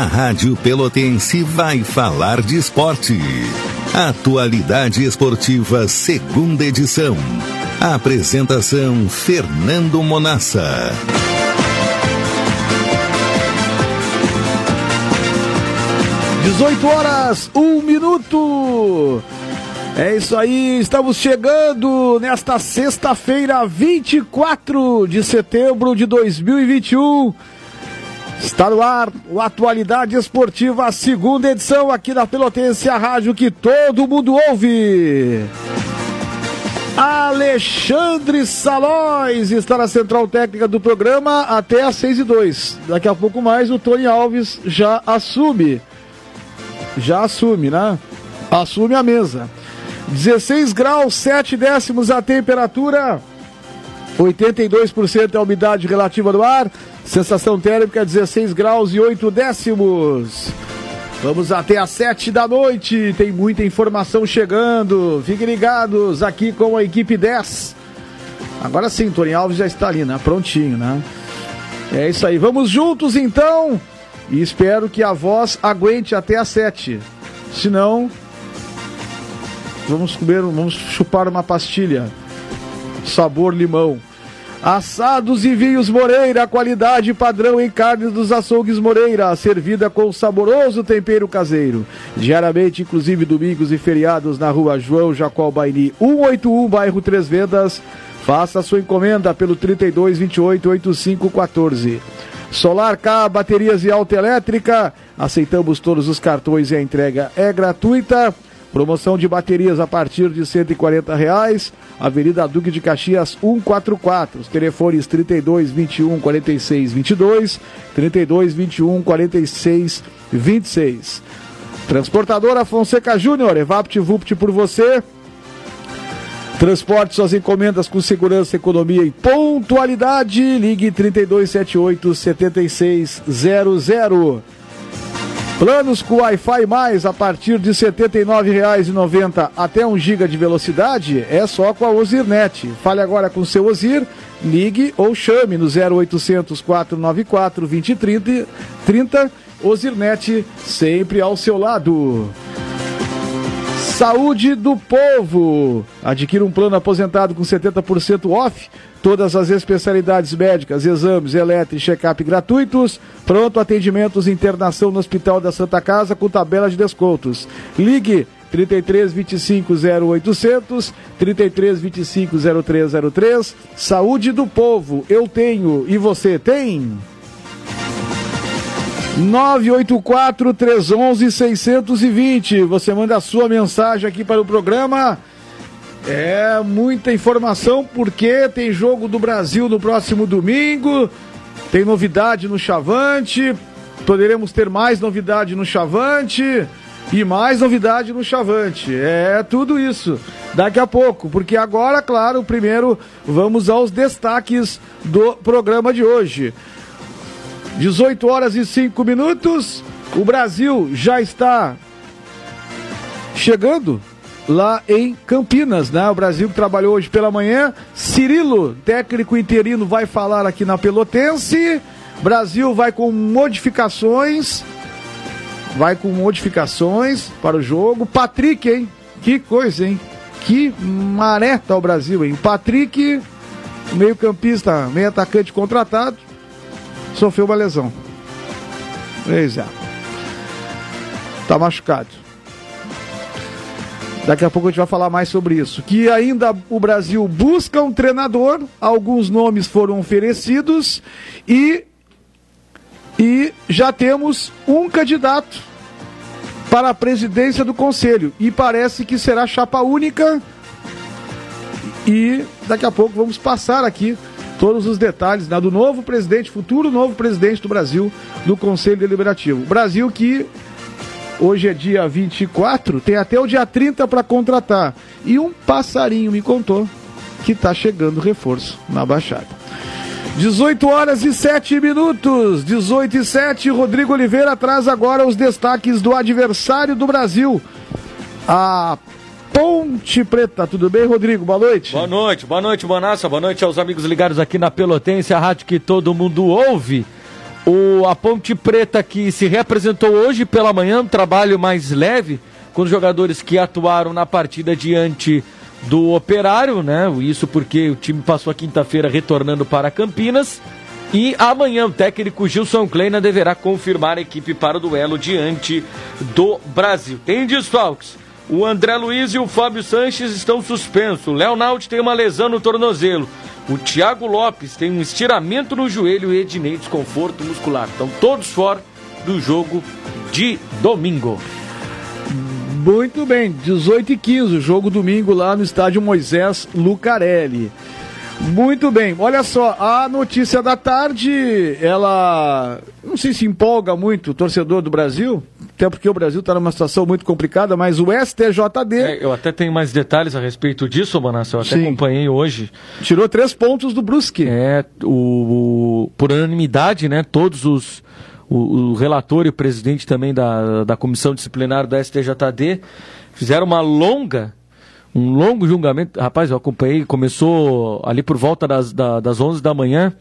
A Rádio Pelotense vai falar de esporte. Atualidade Esportiva, segunda edição. Apresentação: Fernando Monassa. Dezoito horas, um minuto. É isso aí, estamos chegando nesta sexta-feira, 24 de setembro de 2021. Está no ar o Atualidade Esportiva, a segunda edição aqui na Pelotense, a rádio que todo mundo ouve. Alexandre Salóis está na central técnica do programa até às 6 e 2. Daqui a pouco mais o Tony Alves já assume. Já assume, né? Assume a mesa. 16 graus, 7 décimos a temperatura. 82% é a umidade relativa do ar. Sensação térmica 16 graus e 8 décimos. Vamos até às 7 da noite. Tem muita informação chegando. Fiquem ligados aqui com a equipe 10. Agora sim, Tony Alves já está ali, né? Prontinho, né? É isso aí. Vamos juntos então. E espero que a voz aguente até às 7. Senão, vamos comer, vamos chupar uma pastilha. Sabor limão. Assados e vinhos Moreira, qualidade padrão em carnes dos açougues Moreira, servida com saboroso tempero caseiro. Diariamente, inclusive domingos e feriados, na rua João Jacó Baini, 181, bairro Três Vendas. Faça sua encomenda pelo 32 28 85 14. Solar K, baterias e autoelétrica. Aceitamos todos os cartões e a entrega é gratuita. Promoção de baterias a partir de 140 reais. Avenida Duque de Caxias 144. Os telefones 32 21 46 22, 32 21 46 26. Transportadora Fonseca Júnior, Evapt Vupt por você. Transporte suas encomendas com segurança, economia e pontualidade. Ligue 3278 7600. Planos com Wi-Fi mais a partir de R$ 79,90 até 1 GB de velocidade é só com a Ozirnet. Fale agora com seu Ozir, ligue ou chame no 0800 494 2030 30, Ozirnet sempre ao seu lado. Saúde do Povo. Adquira um plano aposentado com 70% off Todas as especialidades médicas, exames, eletro e check-up gratuitos. Pronto atendimentos internação no Hospital da Santa Casa com tabela de descontos. Ligue 33 25 0800 33 25 0303. Saúde do povo. Eu tenho e você tem? 984 311 620. Você manda a sua mensagem aqui para o programa é muita informação porque tem jogo do Brasil no próximo domingo, tem novidade no Chavante, poderemos ter mais novidade no Chavante e mais novidade no Chavante. É tudo isso daqui a pouco, porque agora, claro, primeiro vamos aos destaques do programa de hoje. 18 horas e 5 minutos. O Brasil já está chegando lá em Campinas, né? O Brasil que trabalhou hoje pela manhã. Cirilo, técnico interino, vai falar aqui na Pelotense. Brasil vai com modificações. Vai com modificações para o jogo. Patrick, hein? Que coisa, hein? Que maré tá o Brasil, hein? Patrick, meio-campista, meio atacante contratado, sofreu uma lesão. Pois é. Tá machucado. Daqui a pouco a gente vai falar mais sobre isso. Que ainda o Brasil busca um treinador, alguns nomes foram oferecidos e, e já temos um candidato para a presidência do conselho. E parece que será chapa única. E daqui a pouco vamos passar aqui todos os detalhes né, do novo presidente, futuro novo presidente do Brasil, do Conselho Deliberativo. Brasil que Hoje é dia 24, tem até o dia 30 para contratar. E um passarinho me contou que está chegando reforço na Baixada. 18 horas e 7 minutos. 18 e 7. Rodrigo Oliveira traz agora os destaques do adversário do Brasil. A Ponte Preta. Tudo bem, Rodrigo? Boa noite. Boa noite, boa noite, Bonassa. Boa noite aos amigos ligados aqui na Pelotense, a rádio que todo mundo ouve. O, a Ponte Preta que se representou hoje pela manhã, um trabalho mais leve, com os jogadores que atuaram na partida diante do Operário, né? Isso porque o time passou a quinta-feira retornando para Campinas. E amanhã o técnico Gilson Kleina deverá confirmar a equipe para o duelo diante do Brasil. Tem desfalques. O André Luiz e o Fábio Sanches estão suspensos. O Leonardo tem uma lesão no tornozelo. O Thiago Lopes tem um estiramento no joelho e Ednei desconforto muscular. Estão todos fora do jogo de domingo. Muito bem, 18 e 15, jogo domingo lá no estádio Moisés Lucarelli. Muito bem, olha só, a notícia da tarde, ela não sei se empolga muito o torcedor do Brasil, até porque o Brasil está numa situação muito complicada, mas o STJD. É, eu até tenho mais detalhes a respeito disso, Manassa, eu até Sim. acompanhei hoje. Tirou três pontos do Brusque. É, o, o por unanimidade, né, todos os o, o relator e o presidente também da, da comissão disciplinar do STJD fizeram uma longa um longo julgamento. Rapaz, eu acompanhei, começou ali por volta das, da, das 11 da manhã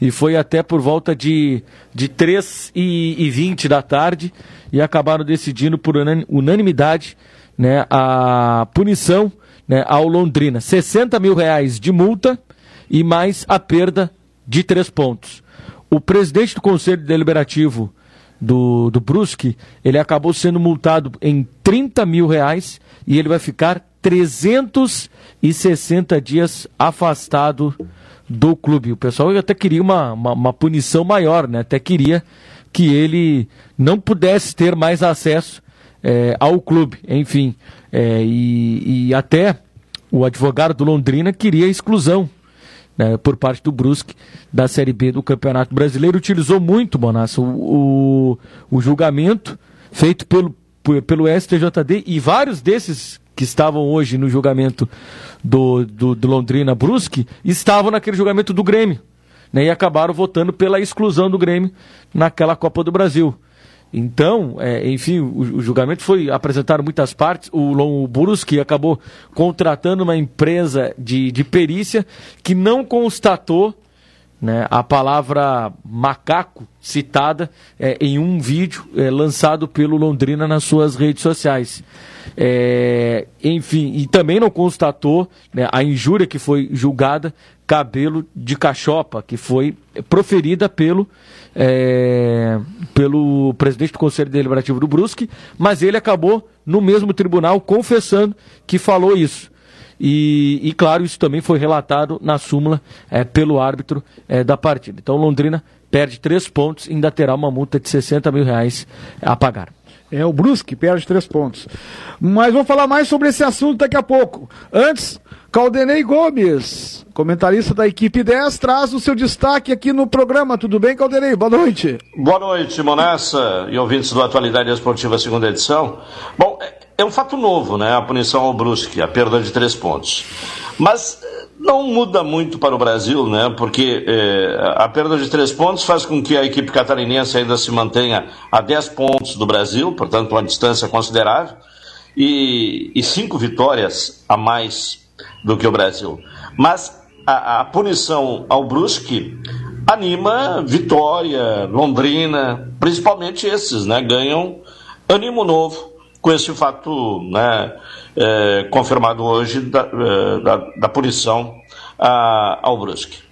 e foi até por volta de, de 3 e, e 20 da tarde e acabaram decidindo por unanimidade né, a punição né, ao Londrina. 60 mil reais de multa e mais a perda de três pontos. O presidente do Conselho Deliberativo do, do Brusque, ele acabou sendo multado em 30 mil reais e ele vai ficar 360 dias afastado do clube. O pessoal até queria uma, uma, uma, punição maior, né? Até queria que ele não pudesse ter mais acesso é, ao clube, enfim. É, e, e até o advogado do Londrina queria exclusão né, por parte do Brusque da Série B do Campeonato Brasileiro. Utilizou muito, Bonassa, o, o, o julgamento feito pelo, pelo STJD e vários desses que estavam hoje no julgamento do, do, do Londrina Brusque estavam naquele julgamento do Grêmio. Né, e acabaram votando pela exclusão do Grêmio naquela Copa do Brasil. Então, é, enfim, o, o, julgamento foi apresentaram muitas partes. O, o Brusque acabou contratando uma empresa de, de perícia que não constatou né, a palavra macaco citada é, em um vídeo é, lançado pelo Londrina nas suas redes sociais. É, enfim, e também não constatou né, a injúria que foi julgada cabelo de cachopa, que foi proferida pelo, é, pelo presidente do Conselho Deliberativo do Brusque, mas ele acabou no mesmo tribunal confessando que falou isso. E, e claro, isso também foi relatado na súmula é, pelo árbitro é, da partida. Então Londrina perde três pontos e ainda terá uma multa de 60 mil reais a pagar. É o Brusque, perde três pontos. Mas vamos falar mais sobre esse assunto daqui a pouco. Antes, Caldenei Gomes, comentarista da equipe 10, traz o seu destaque aqui no programa. Tudo bem, Caldenei? Boa noite. Boa noite, Monessa e ouvintes do Atualidade Esportiva, segunda edição. Bom, é, é um fato novo, né? A punição ao Brusque, a perda de três pontos. Mas não muda muito para o Brasil, né? Porque eh, a perda de três pontos faz com que a equipe catarinense ainda se mantenha a 10 pontos do Brasil, portanto, uma distância considerável, e, e cinco vitórias a mais do que o Brasil. Mas a, a punição ao Brusque anima Vitória, Londrina, principalmente esses, né? Ganham ânimo novo com esse fato né, é, confirmado hoje da, é, da, da punição a, ao Brusque.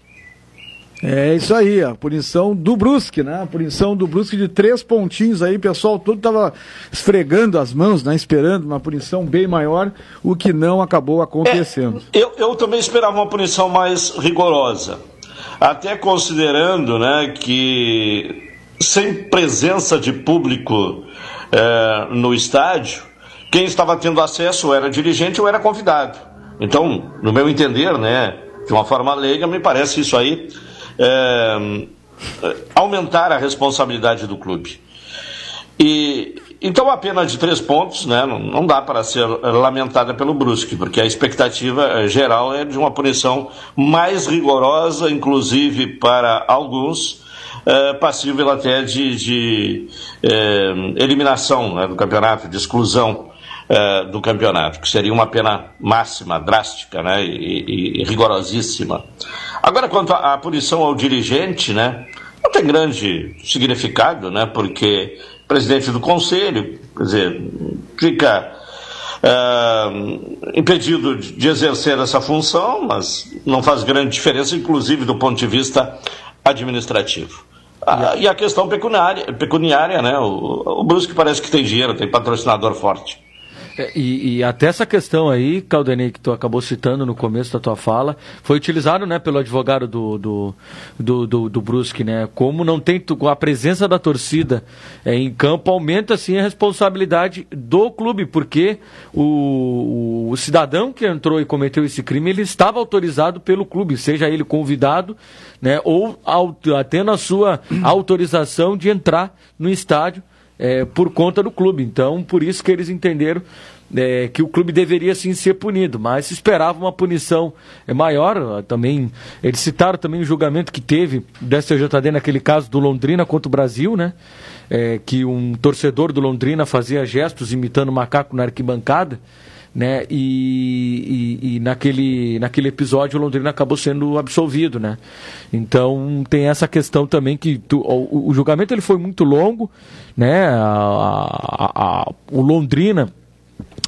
É isso aí, a punição do Brusque, né? A punição do Brusque de três pontinhos aí, pessoal todo estava esfregando as mãos, né? Esperando uma punição bem maior, o que não acabou acontecendo. É, eu, eu também esperava uma punição mais rigorosa, até considerando, né, que sem presença de público é, no estádio, quem estava tendo acesso era dirigente ou era convidado. Então, no meu entender, né, de uma forma leiga, me parece isso aí é, aumentar a responsabilidade do clube. E então a pena de três pontos, né, não, não dá para ser lamentada pelo Brusque, porque a expectativa é, geral é de uma punição mais rigorosa, inclusive para alguns é, passível até de, de é, eliminação né, do campeonato, de exclusão é, do campeonato, que seria uma pena máxima, drástica né, e, e rigorosíssima. Agora, quanto à punição ao dirigente, né, não tem grande significado, né? Porque presidente do conselho, quer dizer, fica uh, impedido de exercer essa função, mas não faz grande diferença, inclusive do ponto de vista administrativo. Ah, e a questão pecuniária, pecuniária né? O, o Brusque parece que tem dinheiro, tem patrocinador forte. É, e, e, até essa questão aí, Caldenei, que tu acabou citando no começo da tua fala, foi utilizado né, pelo advogado do, do, do, do, do Brusque, né? Como não tem a presença da torcida é, em campo, aumenta assim a responsabilidade do clube, porque o, o cidadão que entrou e cometeu esse crime, ele estava autorizado pelo clube, seja ele convidado, né, ou tendo a sua autorização de entrar no estádio é, por conta do clube. Então, por isso que eles entenderam é, que o clube deveria sim ser punido, mas se esperava uma punição é, maior. Também eles citaram também o julgamento que teve da STJD naquele caso do Londrina contra o Brasil, né? É, que um torcedor do Londrina fazia gestos imitando macaco na arquibancada né? E, e, e, naquele, naquele episódio o Londrina acabou sendo absolvido, né? Então tem essa questão também que tu, o, o, julgamento ele foi muito longo, né? A, a, a, o Londrina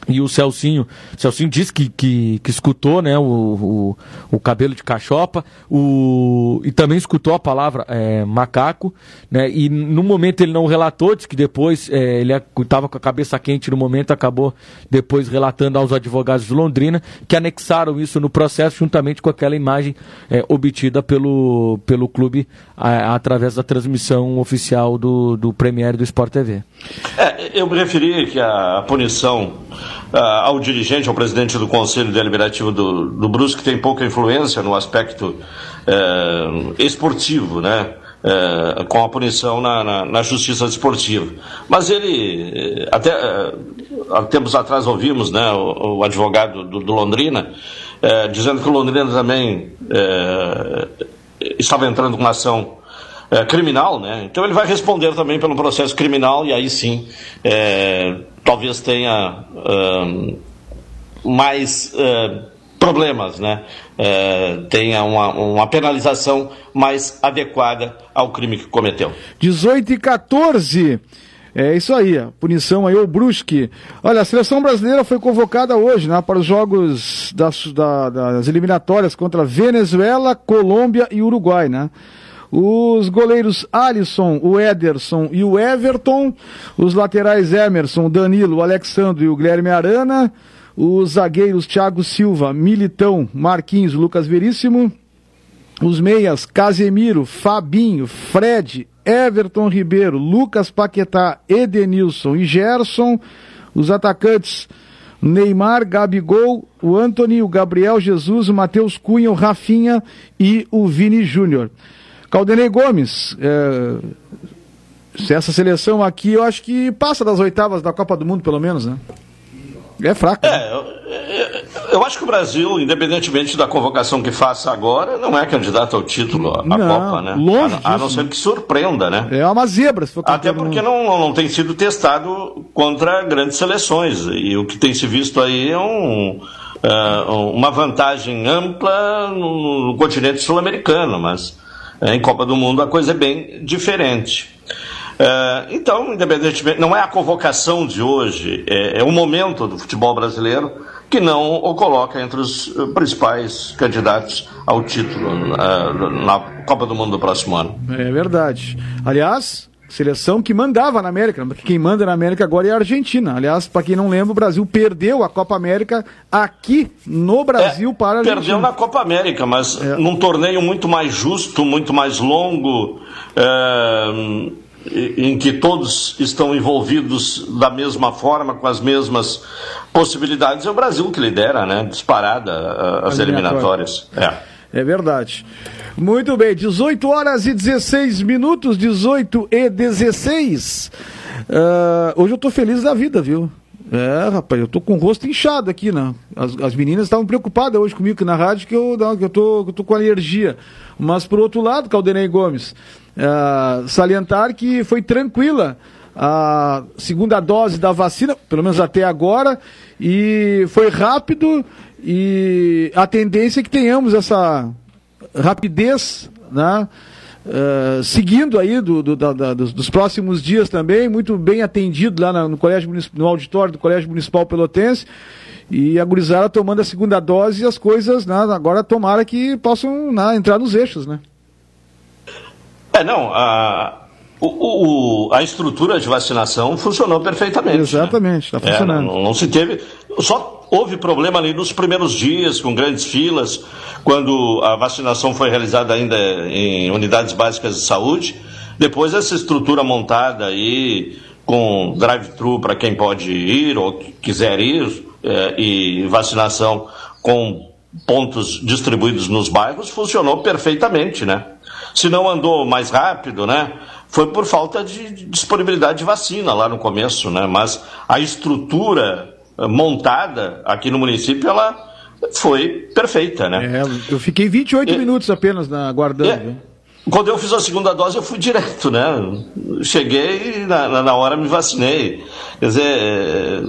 e o Celcinho, o Celcinho disse que, que, que escutou né, o, o, o, cabelo de cachopa o, e também escutou a palavra é, macaco. Né, e no momento ele não relatou, disse que depois é, ele estava com a cabeça quente no momento, acabou depois relatando aos advogados de Londrina que anexaram isso no processo juntamente com aquela imagem é, obtida pelo, pelo clube a, através da transmissão oficial do, do Premier do Sport TV. É, eu me referi que a punição uh, ao dirigente, ao presidente do Conselho Deliberativo do, do Brusque, tem pouca influência no aspecto uh, esportivo, né? Uh, com a punição na, na, na, justiça esportiva. Mas ele, até há tempos atrás ouvimos né, o, o advogado do, do Londrina dizendo que o Londrina também estava entrando com uma ação criminal, né? Então ele vai responder também pelo processo criminal e aí sim talvez tenha mais uh, problemas, né? Uh, tenha uma, uma penalização mais adequada ao crime que cometeu. 18 e 14. É isso aí, a punição aí, o Brusque. Olha, a seleção brasileira foi convocada hoje né, para os jogos das, da, das eliminatórias contra Venezuela, Colômbia e Uruguai, né? Os goleiros Alisson, o Ederson e o Everton. Os laterais Emerson, Danilo, Alexandre e o Guilherme Arana. Os zagueiros Thiago Silva, Militão, Marquinhos, Lucas Veríssimo. Os meias Casemiro, Fabinho, Fred, Everton Ribeiro, Lucas Paquetá, Edenilson e Gerson. Os atacantes Neymar, Gabigol, o Anthony, o Gabriel Jesus, o Matheus Cunha, o Rafinha e o Vini Júnior. Caldenei Gomes, é, se essa seleção aqui, eu acho que passa das oitavas da Copa do Mundo, pelo menos, né? É fraco. É, né? eu, eu, acho que o Brasil, independentemente da convocação que faça agora, não é candidato ao título, à não, Copa, né? Longe a, a não ser que surpreenda, né? É uma zebra, se for Até porque não, não tem sido testado contra grandes seleções. E o que tem se visto aí é um, uh, uma vantagem ampla no, no continente sul-americano, mas é, em Copa do Mundo a coisa é bem diferente. É, então, independentemente, não é a convocação de hoje, é, é o momento do futebol brasileiro que não o coloca entre os eh, principais candidatos ao título na, na Copa do Mundo do próximo ano. É verdade. Aliás, Seleção que mandava na América, porque quem manda na América agora é a Argentina. Aliás, para quem não lembra, o Brasil perdeu a Copa América aqui no Brasil é, para a Argentina. Perdeu na Copa América, mas é. num torneio muito mais justo, muito mais longo, é, em que todos estão envolvidos da mesma forma, com as mesmas possibilidades. É o Brasil que lidera, né? Disparada as eliminatórias. É. é verdade. Muito bem, 18 horas e 16 minutos, 18 e 16. Uh, ah, hoje eu tô feliz da vida, viu? É, rapaz, eu tô com o rosto inchado aqui, né? As, as meninas estavam preocupadas hoje comigo na rádio que eu, que eu, tô, que eu tô com alergia. Mas, por outro lado, Caldenei Gomes, uh, salientar que foi tranquila a segunda dose da vacina, pelo menos até agora, e foi rápido e a tendência é que tenhamos essa rapidez né, Uh, seguindo aí do, do, da, da, dos, dos, próximos dias também, muito bem atendido lá no, colégio no auditório do Colégio Municipal Pelotense. E a gurizada tomando a segunda dose e as coisas, né, agora tomara que possam né, entrar nos eixos, né? É, não, a, o, o, a estrutura de vacinação funcionou perfeitamente. Né? Exatamente, está né? funcionando. É, não, não, se teve. Só houve problema ali nos primeiros dias, com grandes filas, quando a vacinação foi realizada ainda em unidades básicas de saúde. Depois essa estrutura montada aí, com drive-thru para quem pode ir ou quiser ir, é, e vacinação com pontos distribuídos nos bairros, funcionou perfeitamente, né? Se não andou mais rápido, né? foi por falta de disponibilidade de vacina lá no começo, né? Mas a estrutura eh, montada aqui no município, ela foi perfeita, né? É, eu fiquei 28 e, minutos apenas na, aguardando. É, quando eu fiz a segunda dose, eu fui direto, né? Cheguei e na, na hora me vacinei. Quer dizer,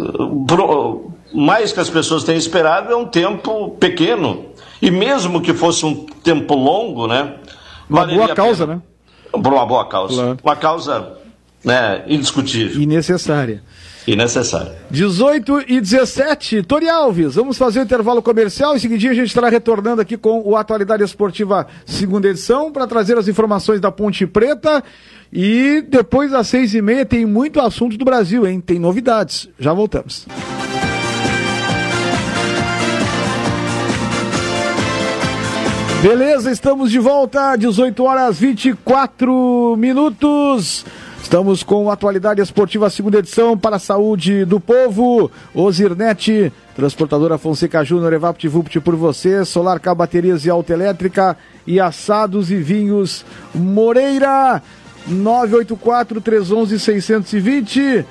pro, mais que as pessoas têm esperado é um tempo pequeno. E mesmo que fosse um tempo longo, né? Uma boa causa, né? por uma boa causa. Claro. Uma causa né, indiscutível. E necessária. E necessária. 18 e 17, Tori Alves, vamos fazer o intervalo comercial. Em seguidinho a gente estará retornando aqui com o Atualidade Esportiva segunda edição para trazer as informações da Ponte Preta. E depois das seis e meia tem muito assunto do Brasil, hein? Tem novidades. Já voltamos. Beleza, estamos de volta, 18 horas 24 minutos. Estamos com Atualidade Esportiva, segunda edição para a saúde do povo. Ozirnet, transportadora Fonseca Júnior, Evapt por você, Solar K Baterias e Autoelétrica e assados e vinhos Moreira, 984 311 620.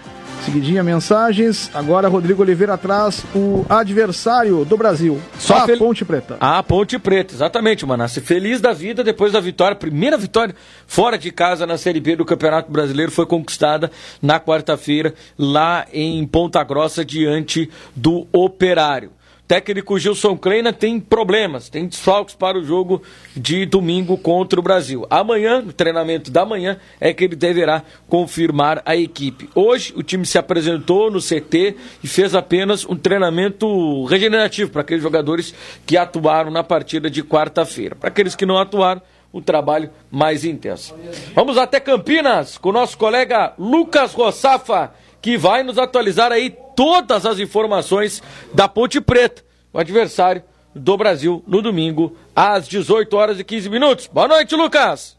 Seguidinha mensagens. Agora Rodrigo Oliveira atrás, o adversário do Brasil. Só a fel... Ponte Preta. A Ponte Preta, exatamente, Manassi. Feliz da vida depois da vitória, primeira vitória fora de casa na Série B do Campeonato Brasileiro foi conquistada na quarta-feira lá em Ponta Grossa diante do Operário técnico Gilson Kleina tem problemas, tem desfalques para o jogo de domingo contra o Brasil. Amanhã, no treinamento da manhã, é que ele deverá confirmar a equipe. Hoje, o time se apresentou no CT e fez apenas um treinamento regenerativo para aqueles jogadores que atuaram na partida de quarta-feira. Para aqueles que não atuaram, um trabalho mais intenso. Vamos até Campinas com o nosso colega Lucas Rossafa, que vai nos atualizar aí todas as informações da Ponte Preta, o adversário do Brasil no domingo às 18 horas e 15 minutos. Boa noite, Lucas.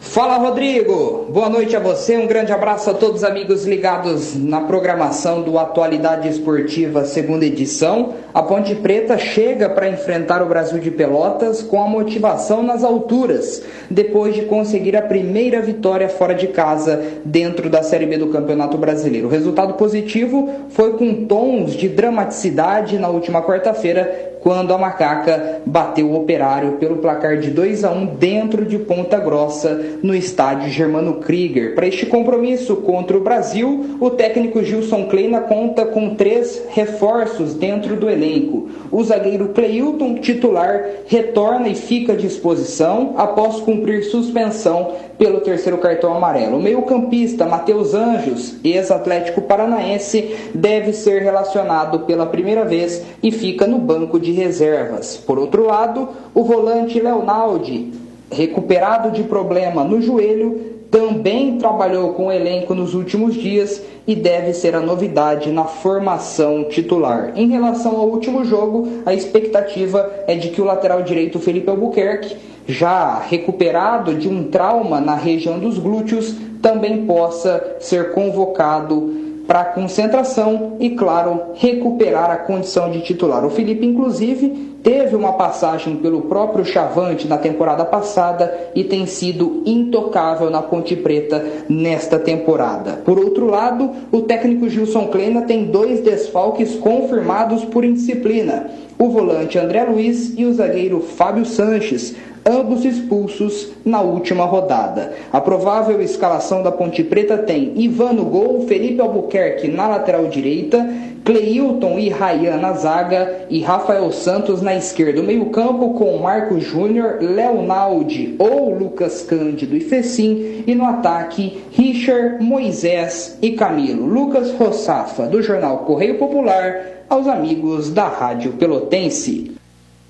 Fala Rodrigo, boa noite a você, um grande abraço a todos os amigos ligados na programação do Atualidade Esportiva segunda edição. A Ponte Preta chega para enfrentar o Brasil de Pelotas com a motivação nas alturas, depois de conseguir a primeira vitória fora de casa dentro da Série B do Campeonato Brasileiro. O resultado positivo foi com tons de dramaticidade na última quarta-feira, quando a Macaca bateu o Operário pelo placar de 2 a 1 dentro de Ponta Grossa, no estádio Germano Krieger. Para este compromisso contra o Brasil, o técnico Gilson Kleina conta com três reforços dentro do elenco. O zagueiro Cleilton, titular, retorna e fica à disposição após cumprir suspensão pelo terceiro cartão amarelo. O meio-campista Matheus Anjos, ex-atlético paranaense, deve ser relacionado pela primeira vez e fica no banco de reservas. Por outro lado, o volante Leonaldi, recuperado de problema no joelho, também trabalhou com o elenco nos últimos dias e deve ser a novidade na formação titular. Em relação ao último jogo, a expectativa é de que o lateral direito Felipe Albuquerque, já recuperado de um trauma na região dos glúteos, também possa ser convocado para concentração e, claro, recuperar a condição de titular. O Felipe, inclusive, teve uma passagem pelo próprio Chavante na temporada passada e tem sido intocável na Ponte Preta nesta temporada. Por outro lado, o técnico Gilson Kleina tem dois desfalques confirmados por indisciplina: o volante André Luiz e o zagueiro Fábio Sanches ambos expulsos na última rodada. A provável escalação da Ponte Preta tem Ivan no gol, Felipe Albuquerque na lateral direita, Cleilton e Rayan na zaga e Rafael Santos na esquerda o meio-campo com Marco Júnior, Leonaldi ou Lucas Cândido e Fecim. E no ataque, Richard, Moisés e Camilo. Lucas Rossafa, do jornal Correio Popular, aos amigos da Rádio Pelotense.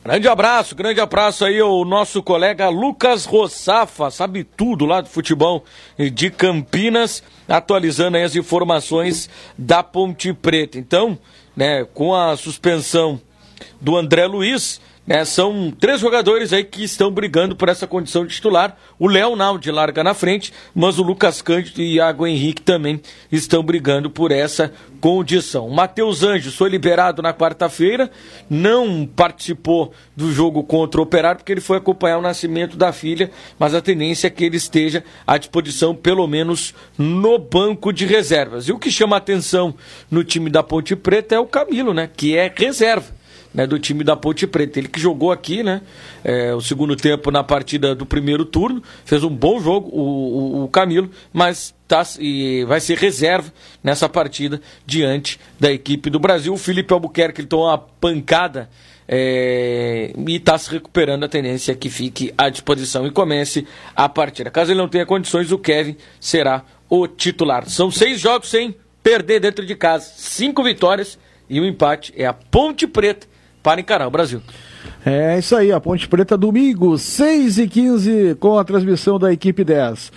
Grande abraço, grande abraço aí ao nosso colega Lucas Rossafa, sabe tudo lá do futebol de Campinas, atualizando aí as informações da Ponte Preta. Então, né, com a suspensão do André Luiz, né, são três jogadores aí que estão brigando por essa condição de titular. O Léo Naldi larga na frente, mas o Lucas Cândido e Iago Henrique também estão brigando por essa condição. Matheus Anjos foi liberado na quarta-feira, não participou do jogo contra o Operário porque ele foi acompanhar o nascimento da filha, mas a tendência é que ele esteja à disposição, pelo menos no banco de reservas. E o que chama atenção no time da Ponte Preta é o Camilo, né, que é reserva né, do time da Ponte Preta. Ele que jogou aqui, né? É, o segundo tempo na partida do primeiro turno, fez um bom jogo, o, o, o Camilo, mas tá, e vai ser reserva nessa partida diante da equipe do Brasil. O Felipe Albuquerque ele tomou uma pancada é, e está se recuperando. A tendência é que fique à disposição e comece a partida. Caso ele não tenha condições, o Kevin será o titular. São seis jogos sem perder dentro de casa, cinco vitórias e um empate. É a Ponte Preta para encarar o Brasil. É isso aí, a Ponte Preta domingo, 6 e 15 com a transmissão da equipe 10.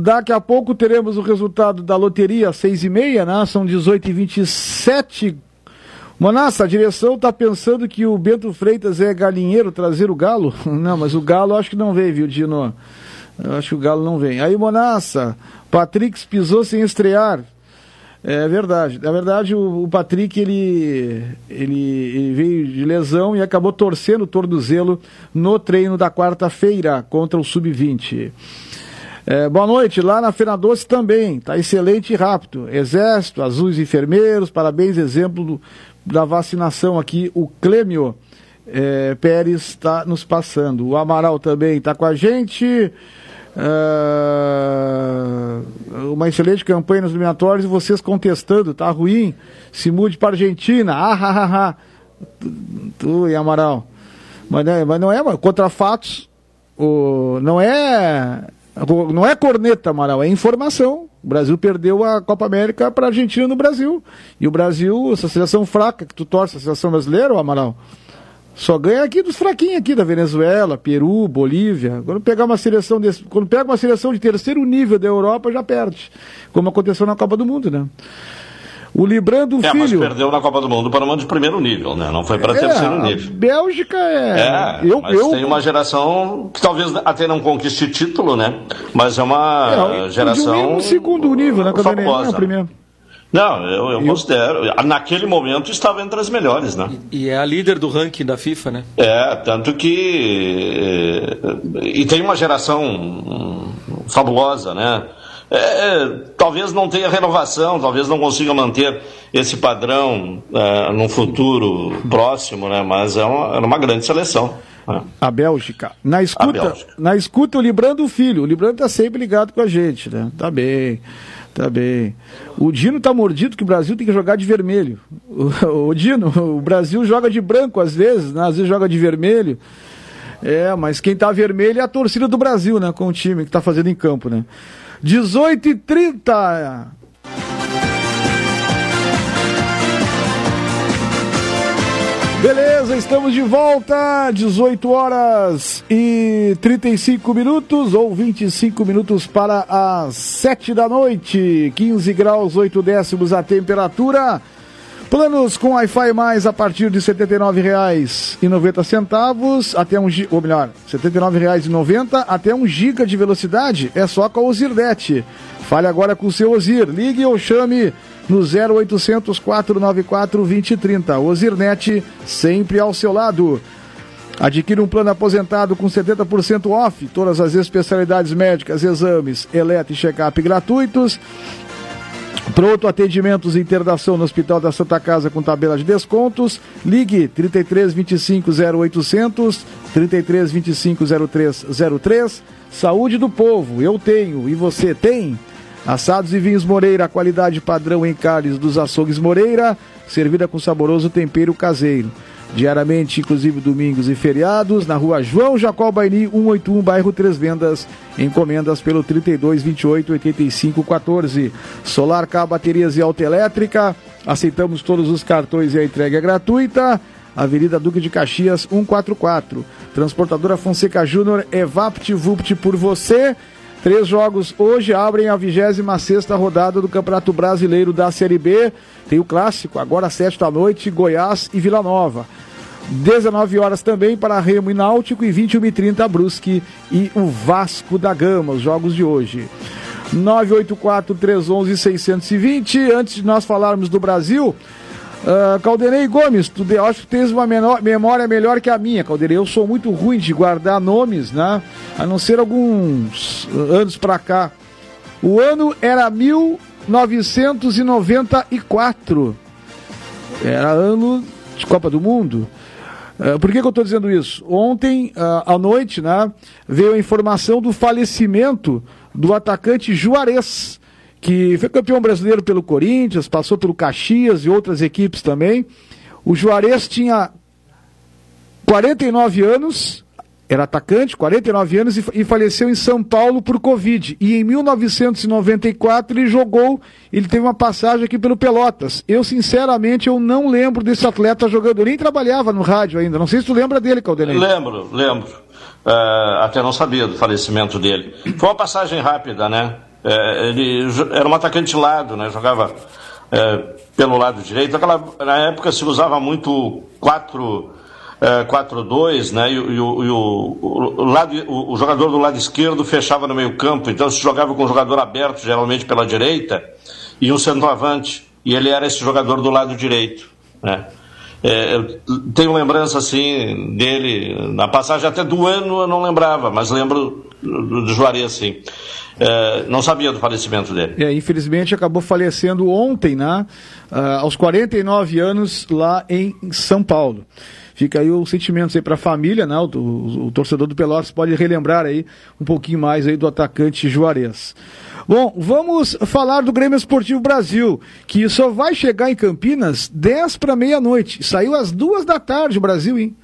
Daqui a pouco teremos o resultado da loteria, 6 e meia, né? São 18 e 27. Monassa, a direção está pensando que o Bento Freitas é galinheiro trazer o galo? Não, mas o galo acho que não vem, viu, Dino? Eu acho que o galo não vem. Aí, Monassa, Patrick pisou sem estrear. É verdade. Na verdade, o, o Patrick ele, ele, ele, veio de lesão e acabou torcendo o tornozelo no treino da quarta-feira contra o Sub-20. É, boa noite, lá na Fena Doce também, tá excelente e rápido. Exército, azuis enfermeiros, parabéns, exemplo do, da vacinação aqui, o Clêmio é, Pérez está nos passando. O Amaral também está com a gente. Uh, uma excelente campanha nos eliminatórios e vocês contestando, tá ruim. Se mude para Argentina. Ah, ah, ah, ah. Tu e Amaral. Mas, né, mas não é, contra fatos. O, não é. Não é corneta, Amaral, é informação. O Brasil perdeu a Copa América para a Argentina no Brasil. E o Brasil, essa seleção fraca que tu torce, a seleção brasileira, Amaral, só ganha aqui dos fraquinhos aqui, da Venezuela, Peru, Bolívia. Quando pegar uma seleção desse, quando pega uma seleção de terceiro nível da Europa, já perde. Como aconteceu na Copa do Mundo, né? O Librando é, Filho. Mas perdeu na Copa do Mundo para uma de primeiro nível, né? Não foi para é, terceiro nível. Bélgica é. É, eu, mas eu... tem uma geração que talvez até não conquiste título, né? Mas é uma é, geração. Um segundo nível, né? Quando famosa. É primeiro. Não, eu, eu considero. Naquele momento estava entre as melhores, né? E, e, é a líder do ranking da FIFA, né? É, tanto que. E tem uma geração fabulosa, né? É, talvez não tenha renovação, talvez não consiga manter esse padrão é, no futuro próximo, né? Mas é uma, é uma grande seleção. Né? A Bélgica. Na escuta, Bélgica. na escuta, o Librando o filho. O Librando está sempre ligado com a gente, né? Tá bem. Tá bem. O Dino tá mordido que o Brasil tem que jogar de vermelho. O, o Dino, o Brasil joga de branco às vezes, né? às vezes joga de vermelho. É, mas quem tá vermelho é a torcida do Brasil, né? Com o time que tá fazendo em campo, né? 18 e 30 Beleza, estamos de volta, 18 horas e 35 minutos, ou 25 minutos para as 7 da noite, 15 graus 8 décimos a temperatura. Planos com Wi-Fi mais a partir de R$ 79,90 até um ou melhor, R$ 79,90 até 1 giga de velocidade é só com a Osirdete. Fale agora com o seu Osir. Ligue ou chame no 0800 494 2030. Ozirnet, sempre ao seu lado. Adquira um plano aposentado com 70% off, todas as especialidades médicas, exames, eletro e check-up gratuitos. Pronto atendimentos e internação no Hospital da Santa Casa com tabela de descontos. Ligue 33 25 0800 33 25 0303. Saúde do povo, eu tenho e você tem? Assados e vinhos Moreira, qualidade padrão em carnes dos açougues Moreira, servida com saboroso tempero caseiro. diariamente, inclusive domingos e feriados, na rua João Jacó Baini, 181, bairro Três Vendas. Encomendas pelo 32 28 85 14. Solar K, baterias e autoelétrica. Aceitamos todos os cartões e a entrega é gratuita. Avenida Duque de Caxias, 144. Transportadora Fonseca Júnior, Evapt Vupt por você. Três jogos hoje abrem a 26 rodada do Campeonato Brasileiro da Série B. Tem o clássico, agora às 7 da noite, Goiás e Vila Nova. 19 horas também para Remo e Náutico e 21 e 30 Brusque e o Vasco da Gama, os jogos de hoje. 984-311-620. Antes de nós falarmos do Brasil, Uh, Gomes, tu de, acho que tens uma menor, memória melhor que a minha, Caldenei. Eu sou muito ruim de guardar nomes, né? A não ser alguns anos pra cá. O ano era 1994. Era ano de Copa do Mundo. Uh, por que, que eu estou dizendo isso? Ontem, uh, à noite, né, veio a informação do falecimento do atacante Juarez que foi campeão brasileiro pelo Corinthians, passou pelo Caxias e outras equipes também. O Juarez tinha 49 anos, era atacante, 49 anos e, faleceu em São Paulo por Covid. E em 1994 ele jogou, ele teve uma passagem aqui pelo Pelotas. Eu, sinceramente, eu não lembro desse atleta jogando, eu nem trabalhava no rádio ainda. Não sei se tu lembra dele, Caldenei. Lembro, lembro. Uh, até não sabia do falecimento dele. Foi uma passagem rápida, né? É, ele era um atacante lado, né? Jogava é, pelo lado direito. Aquela, na época se usava muito 4 é, 4-2, né? E, e, o, e o, o, lado, o, o, jogador do lado esquerdo fechava no meio campo, então se jogava com o jogador aberto, geralmente pela direita, e um centroavante. E ele era esse jogador do lado direito, né? É, tenho lembrança assim dele na passagem até do ano eu não lembrava, mas lembro do, Juarez sim. É, não sabia do falecimento dele. É, infelizmente acabou falecendo ontem, né? Uh, aos 49 anos lá em São Paulo. Fica aí o sentimento aí para a família, né? O, o, o, torcedor do Pelotas pode relembrar aí um pouquinho mais aí do atacante Juarez. Bom, vamos falar do Grêmio Esportivo Brasil, que só vai chegar em Campinas 10 para meia-noite. Saiu às duas da tarde o Brasil, hein?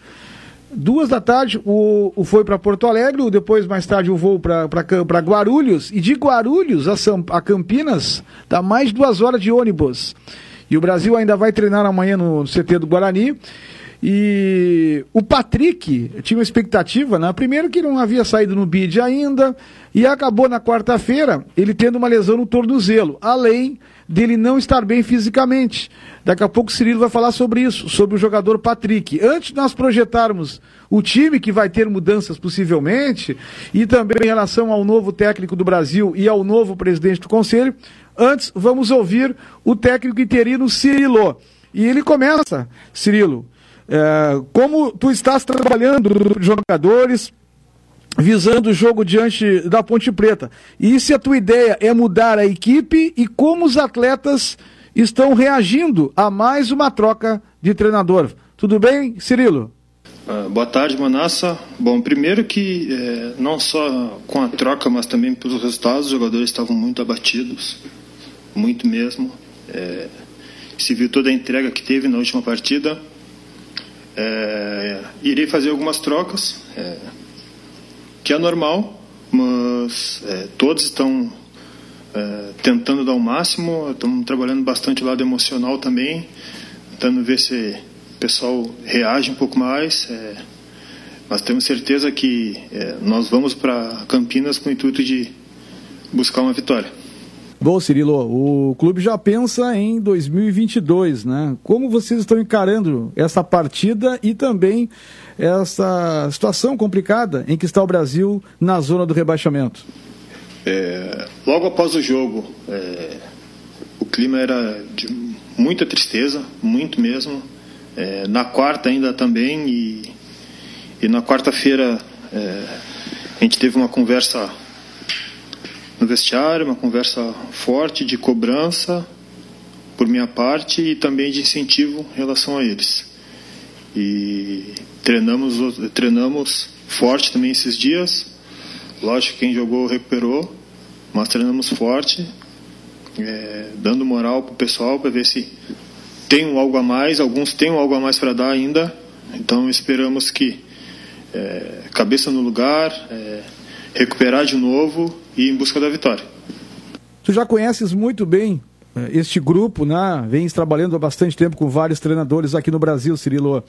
Duas da tarde, o, o foi para Porto Alegre, depois mais tarde o voo para Guarulhos, e de Guarulhos a, São, a Campinas dá mais de duas horas de ônibus. E o Brasil ainda vai treinar amanhã no CT do Guarani. E o Patrick tinha uma expectativa, né? Primeiro que não havia saído no bid ainda, e acabou na quarta-feira ele tendo uma lesão no tornozelo, além dele não estar bem fisicamente. Daqui a pouco o Cirilo vai falar sobre isso, sobre o jogador Patrick. Antes de nós projetarmos o time que vai ter mudanças possivelmente, e também em relação ao novo técnico do Brasil e ao novo presidente do conselho, antes vamos ouvir o técnico interino Cirilo. E ele começa, Cirilo, é, como tu estás trabalhando jogadores visando o jogo diante da Ponte Preta? E se a tua ideia é mudar a equipe e como os atletas estão reagindo a mais uma troca de treinador? Tudo bem, Cirilo? Uh, boa tarde, Manassa. Bom, primeiro que é, não só com a troca, mas também pelos resultados, os jogadores estavam muito abatidos, muito mesmo. É, se viu toda a entrega que teve na última partida. É, irei fazer algumas trocas, é, que é normal, mas é, todos estão é, tentando dar o máximo, estamos trabalhando bastante o lado emocional também, tentando ver se o pessoal reage um pouco mais. É, mas temos certeza que é, nós vamos para Campinas com o intuito de buscar uma vitória. Bom, Cirilo, o clube já pensa em 2022, né? Como vocês estão encarando essa partida e também essa situação complicada em que está o Brasil na zona do rebaixamento? É, logo após o jogo, é, o clima era de muita tristeza, muito mesmo. É, na quarta ainda também e, e na quarta-feira é, a gente teve uma conversa no vestiário, uma conversa forte de cobrança por minha parte e também de incentivo em relação a eles. E treinamos, treinamos forte também esses dias. Lógico que quem jogou recuperou, mas treinamos forte, é, dando moral para o pessoal para ver se tem algo a mais. Alguns têm algo a mais para dar ainda, Então esperamos que é, cabeça no lugar, é, recuperar de novo e em busca da vitória. Tu já conheces muito bem é, este grupo, né? Vens trabalhando há bastante tempo com vários treinadores aqui no Brasil, Cirilo.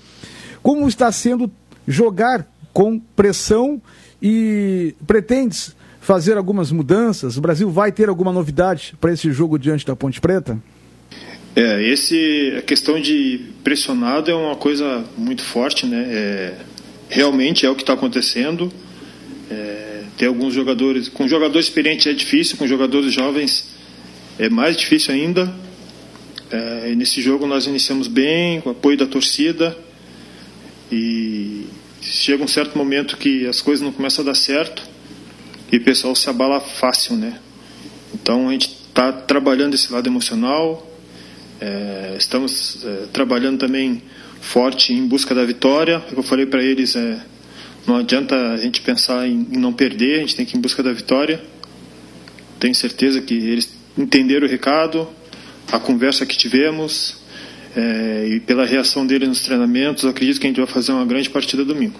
Como está sendo jogar com pressão e pretendes fazer algumas mudanças? O Brasil vai ter alguma novidade para esse jogo diante da Ponte Preta? É, esse, a questão de pressionado é uma coisa muito forte, né? É, realmente é o que está acontecendo. É, tem alguns jogadores, com jogadores experientes é difícil, com jogadores jovens é mais difícil ainda. É, nesse jogo nós iniciamos bem, com apoio da torcida e chega um certo momento que as coisas não começam a dar certo e o pessoal se abala fácil, né? Então a gente está trabalhando esse lado emocional, é, estamos é, trabalhando também forte em busca da vitória. Eu falei para eles, é, não adianta a gente pensar em, em, não perder, a gente tem que ir em busca da vitória. Tenho certeza que eles entenderam o recado, a conversa que tivemos é, e pela reação deles nos treinamentos, acredito que a gente vai fazer uma grande partida domingo.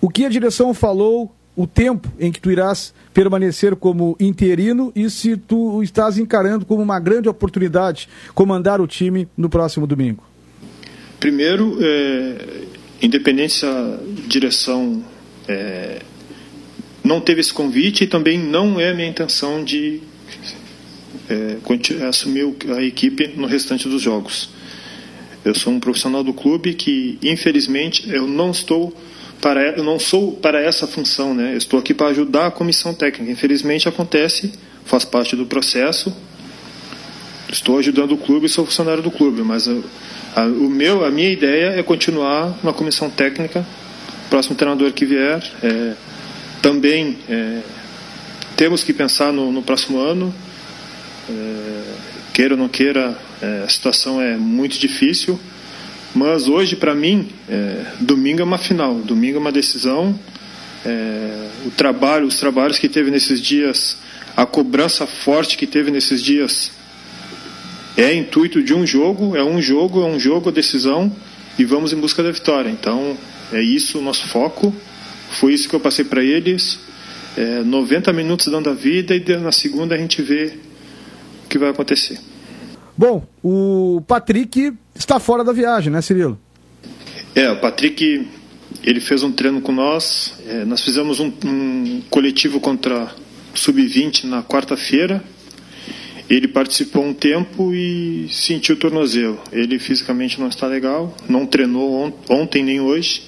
O que a direção falou o tempo em que tu irás permanecer como interino e se tu estás encarando como uma grande oportunidade comandar o time no próximo domingo? Primeiro, é, independência direção é, não teve esse convite e também não é minha intenção de é, assumir a equipe no restante dos jogos. Eu sou um profissional do clube que, infelizmente, eu não estou para, eu não sou para essa função, né? Eu estou aqui para ajudar a comissão técnica. Infelizmente acontece, faz parte do processo. Estou ajudando o clube, sou funcionário do clube, mas a, a, o meu, a minha ideia é continuar na comissão técnica. Próximo treinador que vier, é, também é, temos que pensar no, no próximo ano. É, queira ou não queira, é, a situação é muito difícil mas hoje, para mim, é, domingo é uma final, domingo é uma decisão. É, o trabalho, os trabalhos que teve nesses dias, a cobrança forte que teve nesses dias, é intuito de um jogo, é um jogo, é um jogo, a decisão, e vamos em busca da vitória. Então, é isso o nosso foco. Foi isso que eu passei para eles. É, 90 minutos dando a vida e na segunda a gente vê o que vai acontecer. Bom, o Patrick está fora da viagem, né, Cirilo? É, o Patrick, ele fez um treino com nós. É, nós fizemos um, um coletivo contra Sub-20 na quarta-feira. Ele participou um tempo e sentiu o tornozelo. Ele fisicamente não está legal, não treinou on ontem nem hoje.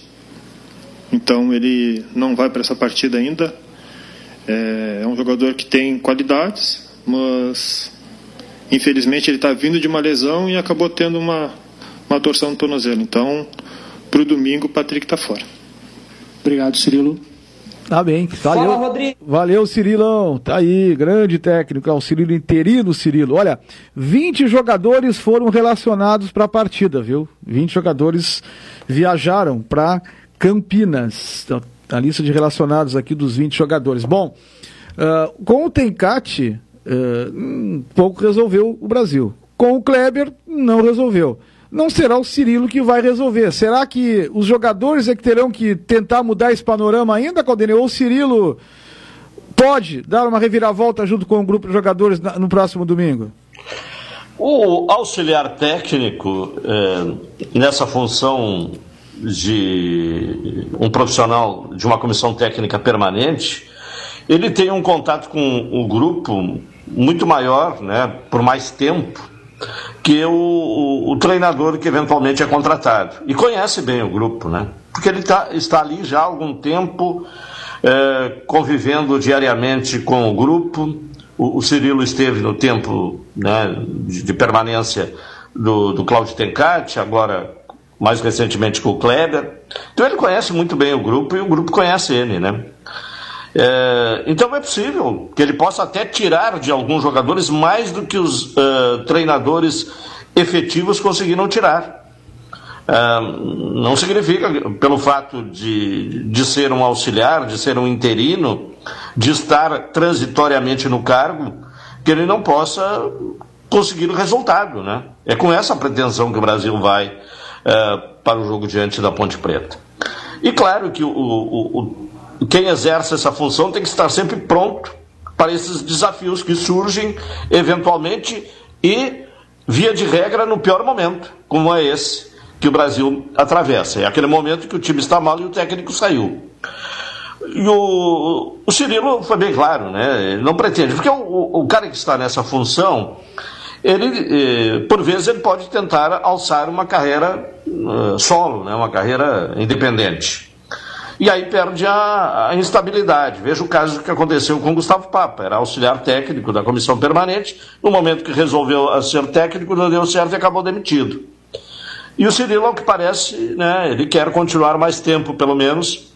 Então ele não vai para essa partida ainda. É, é um jogador que tem qualidades, mas Infelizmente, ele está vindo de uma lesão e acabou tendo uma, uma torção no tornozelo. Então, para o domingo, o Patrick está fora. Obrigado, Cirilo. Tá bem. Valeu, Fala, Rodrigo. Valeu, Cirilão. Tá aí, grande técnico. É o Cirilo interino, Cirilo. Olha, 20 jogadores foram relacionados para a partida, viu? 20 jogadores viajaram para Campinas. A lista de relacionados aqui dos 20 jogadores. Bom, uh, com o Tencate, uh, pouco resolveu o Brasil. Com o Kleber, não resolveu. Não será o Cirilo que vai resolver. Será que os jogadores é que terão que tentar mudar esse panorama ainda, Caldenei? Ou o Cirilo pode dar uma reviravolta junto com o grupo de jogadores no próximo domingo? O auxiliar técnico, é, nessa função de um profissional de uma comissão técnica permanente, ele tem um contato com o grupo muito maior, né, por mais tempo, que o, o, o, treinador que eventualmente é contratado. E conhece bem o grupo, né? Porque ele tá, está ali já há algum tempo, é, convivendo diariamente com o grupo. O, o Cirilo esteve no tempo né, de, de permanência do, do Claudio Tencati, agora mais recentemente com o Kleber. Então ele conhece muito bem o grupo e o grupo conhece ele, né? É, então é possível que ele possa até tirar de alguns jogadores mais do que os uh, treinadores efetivos conseguiram tirar. Uh, não significa, pelo fato de, de ser um auxiliar, de ser um interino, de estar transitoriamente no cargo, que ele não possa conseguir o resultado. Né? É com essa pretensão que o Brasil vai. Uh, para o jogo diante da Ponte Preta. E claro que o, o, o, quem exerce essa função tem que estar sempre pronto para esses desafios que surgem eventualmente e, via de regra, no pior momento, como é esse que o Brasil atravessa. É aquele momento que o time está mal e o técnico saiu. E o, o Cirilo foi bem claro, né? Ele não pretende, porque o, o cara que está nessa função, ele, eh, por vezes, ele pode tentar alçar uma carreira uh, solo, né? uma carreira independente. E aí perde a, a, instabilidade. Veja o caso que aconteceu com Gustavo Papa, era auxiliar técnico da comissão permanente, no momento que resolveu ser técnico, não deu certo e acabou demitido. E o Cirilo, ao que parece, né, ele quer continuar mais tempo, pelo menos,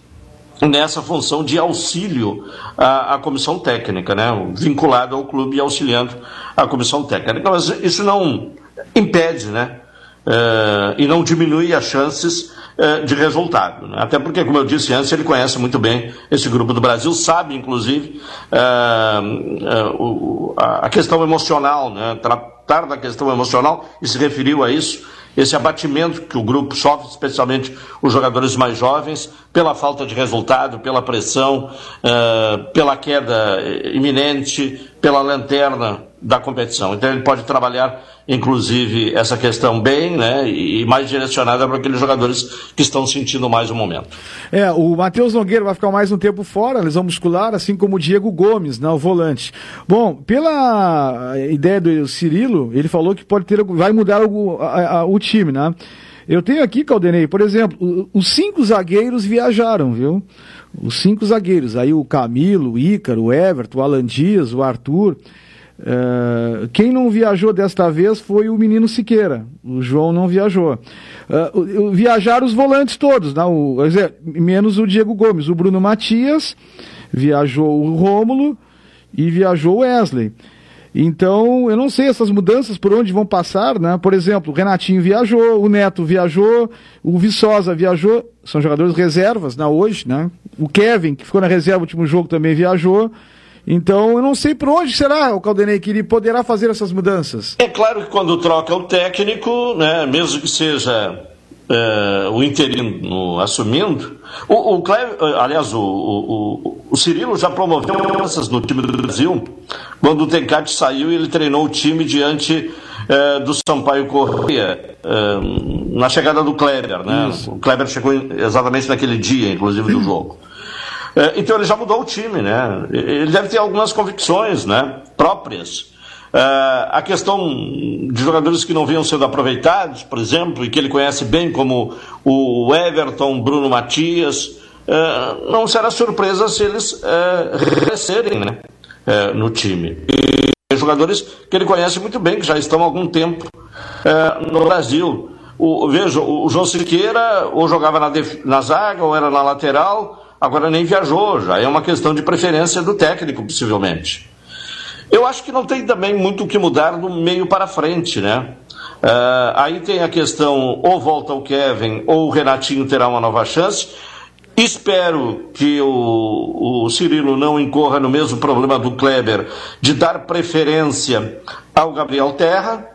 nessa função de auxílio à, à, comissão técnica, né? vinculado ao clube e auxiliando a comissão técnica. Mas isso não impede, né? Uh, e não diminui as chances de resultado. Né? Até porque, como eu disse antes, ele conhece muito bem esse grupo do Brasil, sabe, inclusive, uh, o, a, questão emocional, né? tratar da questão emocional, e se referiu a isso esse abatimento que o grupo sofre, especialmente os jogadores mais jovens, pela falta de resultado, pela pressão, pela queda iminente, pela lanterna da competição. Então ele pode trabalhar, inclusive, essa questão bem, né, e mais direcionada para aqueles jogadores que estão sentindo mais o momento. É, o Matheus Nogueira vai ficar mais um tempo fora, lesão muscular, assim como o Diego Gomes, né, o volante. Bom, pela ideia do Cirilo, ele falou que pode ter, vai mudar o, a, a, o time, né? Eu tenho aqui, Caldenei, por exemplo, os cinco zagueiros viajaram, viu? Os cinco zagueiros, aí o Camilo, o Ícaro, o Everton, o Alan Dias, o Arthur. Uh, quem não viajou desta vez foi o menino Siqueira. O João não viajou. Uh, viajaram os volantes todos, não, o, menos o Diego Gomes. O Bruno Matias, viajou o Rômulo e viajou o Wesley. Então, eu não sei essas mudanças por onde vão passar, né? Por exemplo, o Renatinho viajou, o Neto viajou, o Viçosa viajou, são jogadores reservas, né, hoje, né? O Kevin, que ficou na reserva no último jogo, também viajou. Então, eu não sei por onde será o Caldenei que ele poderá fazer essas mudanças. É claro que quando troca o técnico, né, mesmo que seja é, o interino assumindo, o, o Cleve, aliás, o, o, o, Cirilo já promoveu mudanças no time do Brasil quando o Tencate saiu e ele treinou o time diante é, do Sampaio Correia é, na chegada do Kleber, né? Isso. O Kleber chegou exatamente naquele dia, inclusive, do jogo. É, então ele já mudou o time, né? Ele deve ter algumas convicções, né? Próprias. É, a questão de jogadores que não vinham sendo aproveitados, por exemplo, e que ele conhece bem, como o Everton, Bruno Matias, é, não será surpresa se eles crescerem né? no time. E jogadores que ele conhece muito bem, que já estão há algum tempo no Brasil. O, veja, o João Siqueira ou jogava na, na zaga ou era na lateral, agora nem viajou, já é uma questão de preferência do técnico, possivelmente. Eu acho que não tem também muito o que mudar do meio para frente, né? Uh, aí tem a questão, ou volta o Kevin, ou o Renatinho terá uma nova chance. Espero que o, o Cirilo não incorra no mesmo problema do Kleber de dar preferência ao Gabriel Terra.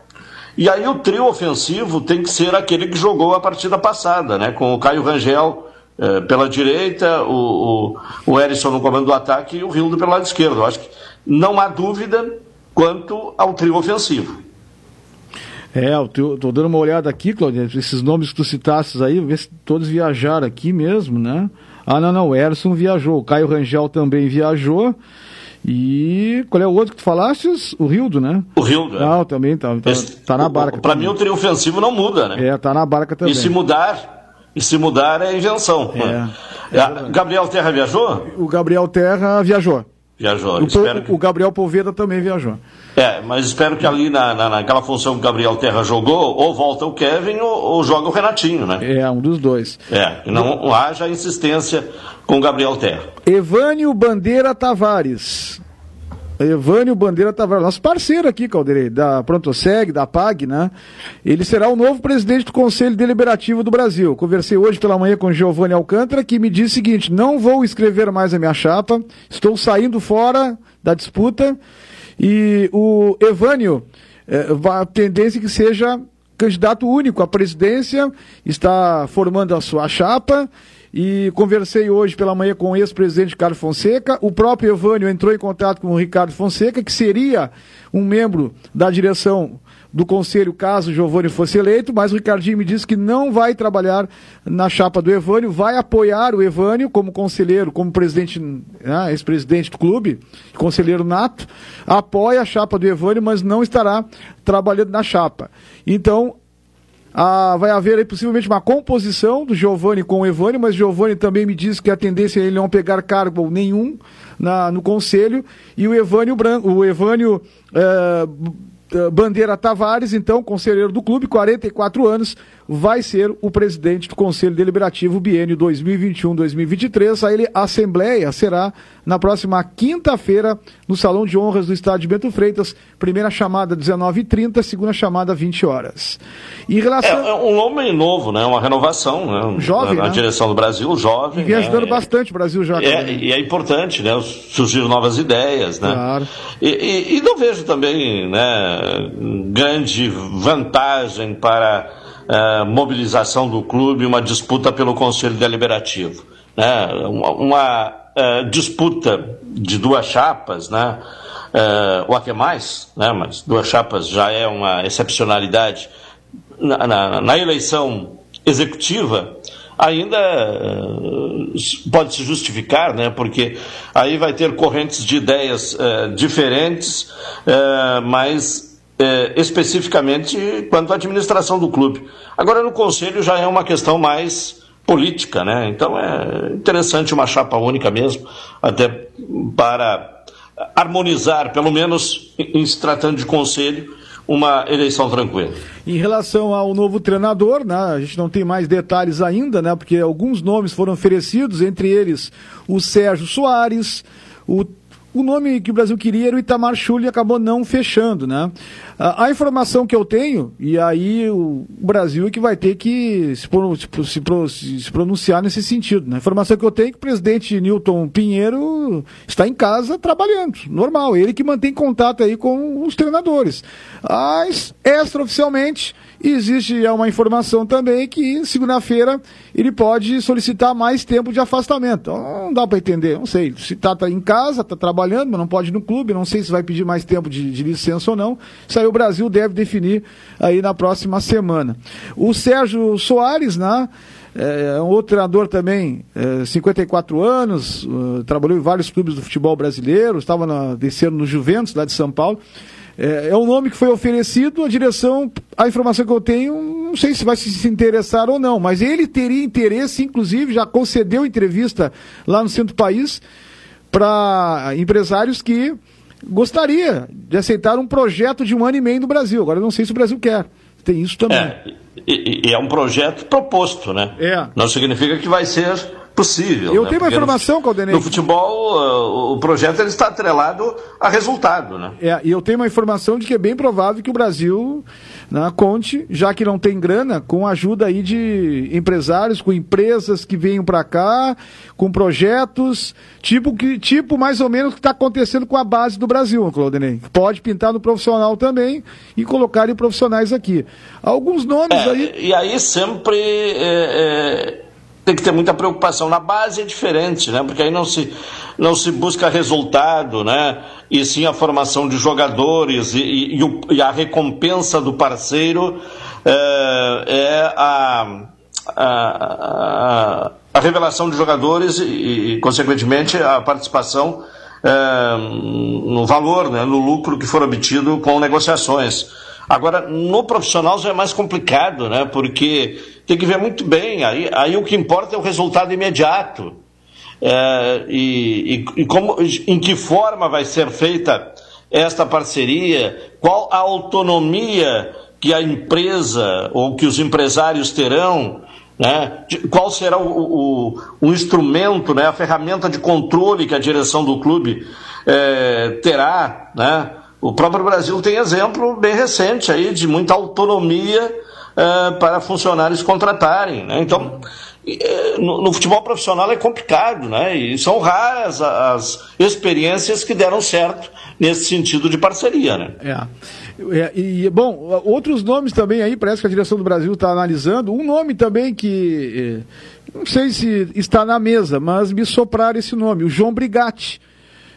E aí o trio ofensivo tem que ser aquele que jogou a partida passada, né? Com o Caio Rangel, é, pela direita, o, o, o Erisson no comando do ataque e o Rildo pelo lado esquerdo. Eu acho que não há dúvida quanto ao trio ofensivo. É, eu tô, tô dando uma olhada aqui, Claudio, esses nomes que tu citasses aí, ver se todos viajaram aqui mesmo, né? Ah, não, não, o Erson viajou, o Caio Rangel também viajou. E qual é o outro que tu falaste? O Rildo, né? O Rildo. É. Não, também tá, tá, Esse, tá na barca. Para mim o trio ofensivo não muda, né? É, tá na barca também. E se mudar, e se mudar é invenção. É, é Gabriel Terra viajou? O Gabriel Terra viajou. Viajou. O, que... o Gabriel Poveda também viajou. É, mas espero que ali na, na, naquela função que o Gabriel Terra jogou, ou volta o Kevin ou, ou joga o Renatinho, né? É, um dos dois. É, não haja insistência com o Gabriel Terra. Evânio Bandeira Tavares. Evânio Bandeira Tavares, nosso parceiro aqui, Caldeirei, da Prontoseg, da PAG, né? Ele será o novo presidente do Conselho Deliberativo do Brasil. Conversei hoje pela manhã com Giovanni Alcântara, que me disse o seguinte: não vou escrever mais a minha chapa, estou saindo fora da disputa. E o Evânio, é, a tendência é que seja candidato único à presidência, está formando a sua chapa. E conversei hoje pela manhã com o ex-presidente Carlos Fonseca. O próprio Evânio entrou em contato com o Ricardo Fonseca, que seria um membro da direção do conselho caso Giovanni fosse eleito, mas o Ricardinho me disse que não vai trabalhar na chapa do Evânio, vai apoiar o Evânio como conselheiro, como presidente, né, ex-presidente do clube, conselheiro nato, apoia a chapa do Evânio, mas não estará trabalhando na chapa. Então, ah, vai haver aí, possivelmente uma composição do Giovanni com o Evânio, mas Giovanni também me disse que a tendência é ele não pegar cargo nenhum na, no conselho, e o Evânio o Evânio eh, Bandeira Tavares, então, conselheiro do clube, 44 anos, vai ser o presidente do Conselho Deliberativo biênio 2021-2023. A Assembleia será na próxima quinta-feira no Salão de Honras do Estádio Bento Freitas. Primeira chamada 19h30, segunda chamada 20 horas. Em relação... É, é um nome novo, né? Uma renovação, né? Jovem, Na né? direção do Brasil, jovem. E vem né? ajudando bastante o Brasil já. É, e é importante, né? Surgir novas ideias, né? Claro. E, e, e não vejo também, né, grande vantagem para uh, mobilização do clube, uma disputa pelo Conselho Deliberativo. Né? Uma, uma uh, disputa de duas chapas, né? Uh, ou até mais, né? mas duas chapas já é uma excepcionalidade na, na, na eleição executiva, ainda pode se justificar, né? porque aí vai ter correntes de ideias diferentes, mas é, especificamente quanto à administração do clube. Agora, no conselho já é uma questão mais política, né? Então é interessante uma chapa única mesmo, até para harmonizar, pelo menos em se tratando de conselho, uma eleição tranquila. Em relação ao novo treinador, né, a gente não tem mais detalhes ainda, né, porque alguns nomes foram oferecidos, entre eles o Sérgio Soares, o o nome que o Brasil queria era o Itamar Schulli e acabou não fechando, né? A, informação que eu tenho, e aí o, Brasil é que vai ter que se, se, pronunciar nesse sentido, né? A informação que eu tenho é que o presidente Newton Pinheiro está em casa trabalhando, normal, ele que mantém contato aí com os treinadores. Mas, extraoficialmente, e existe uma informação também que segunda-feira ele pode solicitar mais tempo de afastamento. Então, não dá para entender, não sei. Se está tá em casa, está trabalhando, mas não pode ir no clube, não sei se vai pedir mais tempo de, de licença ou não. Isso aí o Brasil deve definir aí na próxima semana. O Sérgio Soares, né? É um outro treinador também, é, 54 anos, uh, trabalhou em vários clubes do futebol brasileiro, estava descendo no Juventus, lá de São Paulo. É, é um nome que foi oferecido, a direção, a informação que eu tenho, não sei se vai se interessar ou não, mas ele teria interesse, inclusive, já concedeu entrevista lá no centro do país para empresários que gostaria de aceitar um projeto de um ano e meio no Brasil. Agora eu não sei se o Brasil quer. Tem isso também. É, e, e é um projeto proposto, né? É. Não significa que vai ser possível. Eu né? tenho uma informação, no, Caldenei. No futebol, uh, o projeto ele está atrelado a resultado, né? É, e eu tenho uma informação de que é bem provável que o Brasil né, conte, já que não tem grana, com ajuda aí de empresários, com empresas que venham para cá, com projetos, tipo, que, tipo mais ou menos o que está acontecendo com a base do Brasil, Claudinei. Pode pintar no profissional também e colocarem profissionais aqui. Alguns nomes é, aí. E aí sempre. É, é tem que ter muita preocupação. Na base é diferente, né? Porque aí não se, não se busca resultado, né? E sim a formação de jogadores e, e, e, a recompensa do parceiro é, é a, a, a, a, revelação de jogadores e, e consequentemente, a participação é, no valor, né? no lucro que for obtido com negociações. Agora, no profissional já é mais complicado, né? Porque tem que ver muito bem. Aí, aí o que importa é o resultado imediato. É, e, e, e como, em que forma vai ser feita esta parceria? Qual a autonomia que a empresa ou que os empresários terão? Né? Qual será o, o, o, instrumento, né? a ferramenta de controle que a direção do clube é, terá? Né? O próprio Brasil tem exemplo bem recente aí de muita autonomia uh, para funcionários contratarem. Né? Então, é, no, no, futebol profissional é complicado, né? E são raras as experiências que deram certo nesse sentido de parceria, né? É. é e, bom, outros nomes também aí, parece que a direção do Brasil está analisando. Um nome também que, é, não sei se está na mesa, mas me sopraram esse nome, o João Brigatti.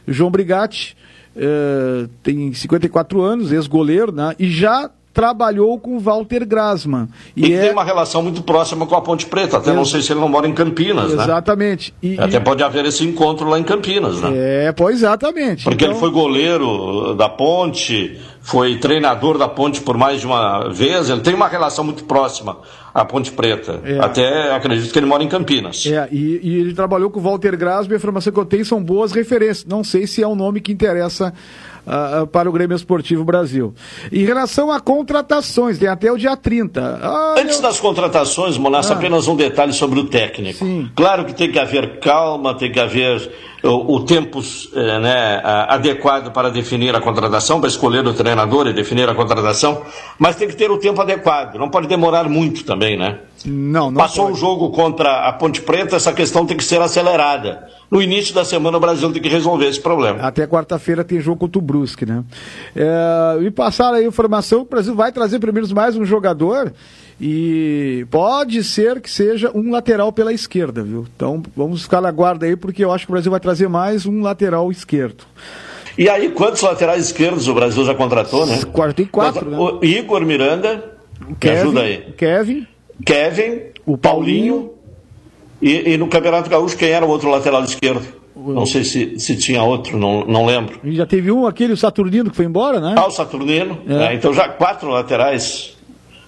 João Brigatti é, tem 54 anos, ex-goleiro, né? E já trabalhou com Walter Grasman. E, e é... tem uma relação muito próxima com a Ponte Preta, até Ex... não sei se ele não mora em Campinas, exatamente. né? Exatamente. E, até e... pode haver esse encontro lá em Campinas, né? É, pois exatamente. Porque então... ele foi goleiro da Ponte, foi treinador da Ponte por mais de uma vez, ele tem uma relação muito próxima à Ponte Preta. É. Até acredito que ele mora em Campinas. É, e, e ele trabalhou com o Walter Grasman, a informação que eu tenho são boas referências. Não sei se é um nome que interessa uh, para o Grêmio Esportivo Brasil. Em relação a contratações, tem até o dia 30. Ah, Antes eu... das contratações, Monassa, ah. apenas um detalhe sobre o técnico. Sim. Claro que tem que haver calma, tem que haver o, o tempo eh, né, adequado para definir a contratação, para escolher o treinador e definir a contratação, mas tem que ter o tempo adequado, não pode demorar muito também, né? Não, não Passou o jogo contra a Ponte Preta, essa questão tem que ser acelerada. No início da semana o Brasil tem que resolver esse problema. Até quarta-feira tem jogo contra o Brusque, né? É, e passaram aí a informação que o Brasil vai trazer primeiro mais um jogador e pode ser que seja um lateral pela esquerda, viu? Então vamos ficar na guarda aí, porque eu acho que o Brasil vai trazer mais um lateral esquerdo. E aí, quantos laterais esquerdos o Brasil já contratou, né? Tem quatro, né? O Igor Miranda, Kevin, ajuda aí. Kevin. Kevin, o Paulinho. Paulinho e, e, no Campeonato Gaúcho, quem era o outro lateral esquerdo? Não sei se, se tinha outro, não, não lembro. E já teve um, aquele, o Saturnino, que foi embora, né? Ah, o Saturnino. É. Né? Então já quatro laterais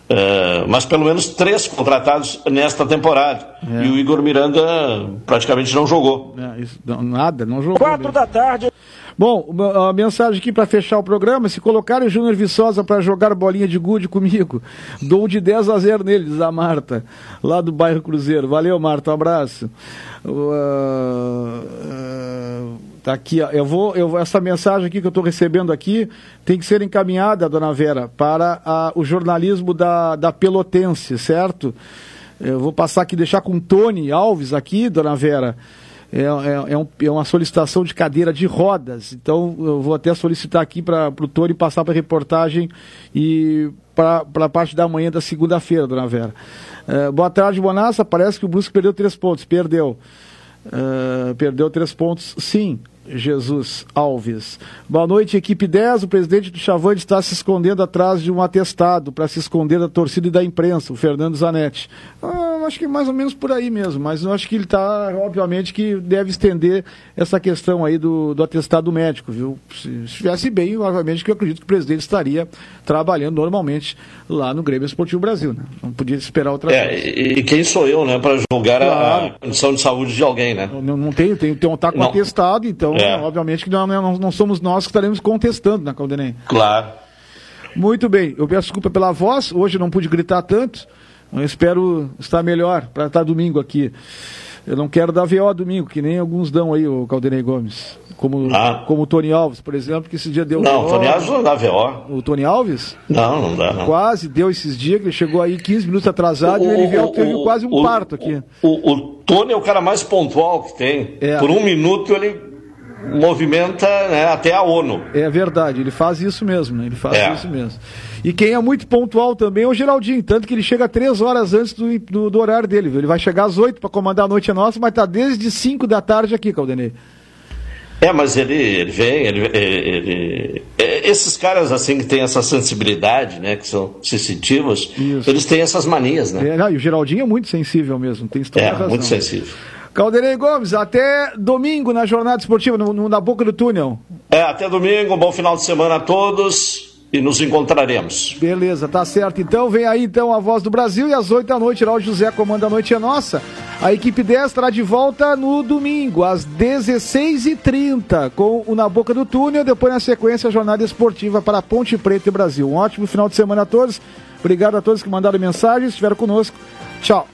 Uh, mas pelo menos três contratados nesta temporada. É. E o Igor Miranda praticamente não jogou. É, isso, nada, não jogou. Quatro mesmo. da tarde. Bom, a mensagem aqui para fechar o programa: se colocarem o Júnior Viçosa para jogar bolinha de gude comigo, dou de 10 a 0 nele, diz a Marta, lá do bairro Cruzeiro. Valeu, Marta, um abraço. Uh, uh, Tá aqui, ó. Eu vou, eu, essa mensagem aqui que eu estou recebendo aqui tem que ser encaminhada, dona Vera, para a, o jornalismo da, da Pelotense, certo? Eu vou passar aqui, deixar com Tony Alves aqui, dona Vera. É, é, é, um, é, uma solicitação de cadeira de rodas. Então, eu vou até solicitar aqui para o Tony passar para a reportagem e para a parte da manhã da segunda-feira, dona Vera. É, boa tarde, Bonassa. Parece que o Brusque perdeu três pontos. Perdeu. Uh, perdeu três pontos, sim. Jesus Alves. Boa noite, equipe 10. O presidente do Chavante está se escondendo atrás de um atestado para se esconder da torcida e da imprensa, o Fernando Zanetti. Ah, acho que mais ou menos por aí mesmo, mas eu acho que ele está, obviamente, que deve estender essa questão aí do, do atestado médico, viu? Se estivesse bem, obviamente, que eu acredito que o presidente estaria trabalhando normalmente lá no Grêmio Esportivo Brasil, né? Não podia esperar outra é, coisa. E quem sou eu, né, para julgar claro. a condição de saúde de alguém, né? Não, não tem, tem, tem um tá com não. atestado, então, é. obviamente que não, não, não somos nós que estaremos contestando, né, Caldenei? Claro. Muito bem, eu peço desculpa pela voz, hoje não pude gritar tanto, eu espero estar melhor para estar domingo aqui. Eu não quero dar VO domingo, que nem alguns dão aí, o Caldenei Gomes. Como, ah. como o Tony Alves, por exemplo, que esse dia deu. Não, o Tony Alves não dá VO. O Tony Alves? Não, não dá. Não. Quase deu esses dias, que ele chegou aí 15 minutos atrasado o, e ele veio, teve quase um o, parto aqui. O, o, Tony é o cara mais pontual que tem. É. Por um minuto ele movimenta né, até a ONU. É verdade, ele faz isso mesmo, né? Ele faz é. isso mesmo. E quem é muito pontual também é o Geraldinho, tanto que ele chega três horas antes do, do, do horário dele. Viu? Ele vai chegar às oito para comandar a noite nossa, mas tá desde cinco da tarde aqui, Caldenei. É, mas ele, ele vem, ele, ele, é, esses caras assim que têm essa sensibilidade, né, que são sensitivos, Isso. eles têm essas manias, né? É, não, e o Geraldinho é muito sensível mesmo, tem toda é, razão. muito sensível. Calderei Gomes, até domingo na jornada esportiva, no, no, na boca do túnel. É, até domingo, um bom final de semana a todos e nos encontraremos. Beleza, tá certo. Então vem aí então a voz do Brasil e às 8 da noite, lá o José comanda a noite é nossa. A equipe 10 estará de volta no domingo, às 16h30, com o Na Boca do Túnel, depois na sequência a jornada esportiva para Ponte Preta e Brasil. Um ótimo final de semana a todos. Obrigado a todos que mandaram mensagens, estiveram conosco. Tchau.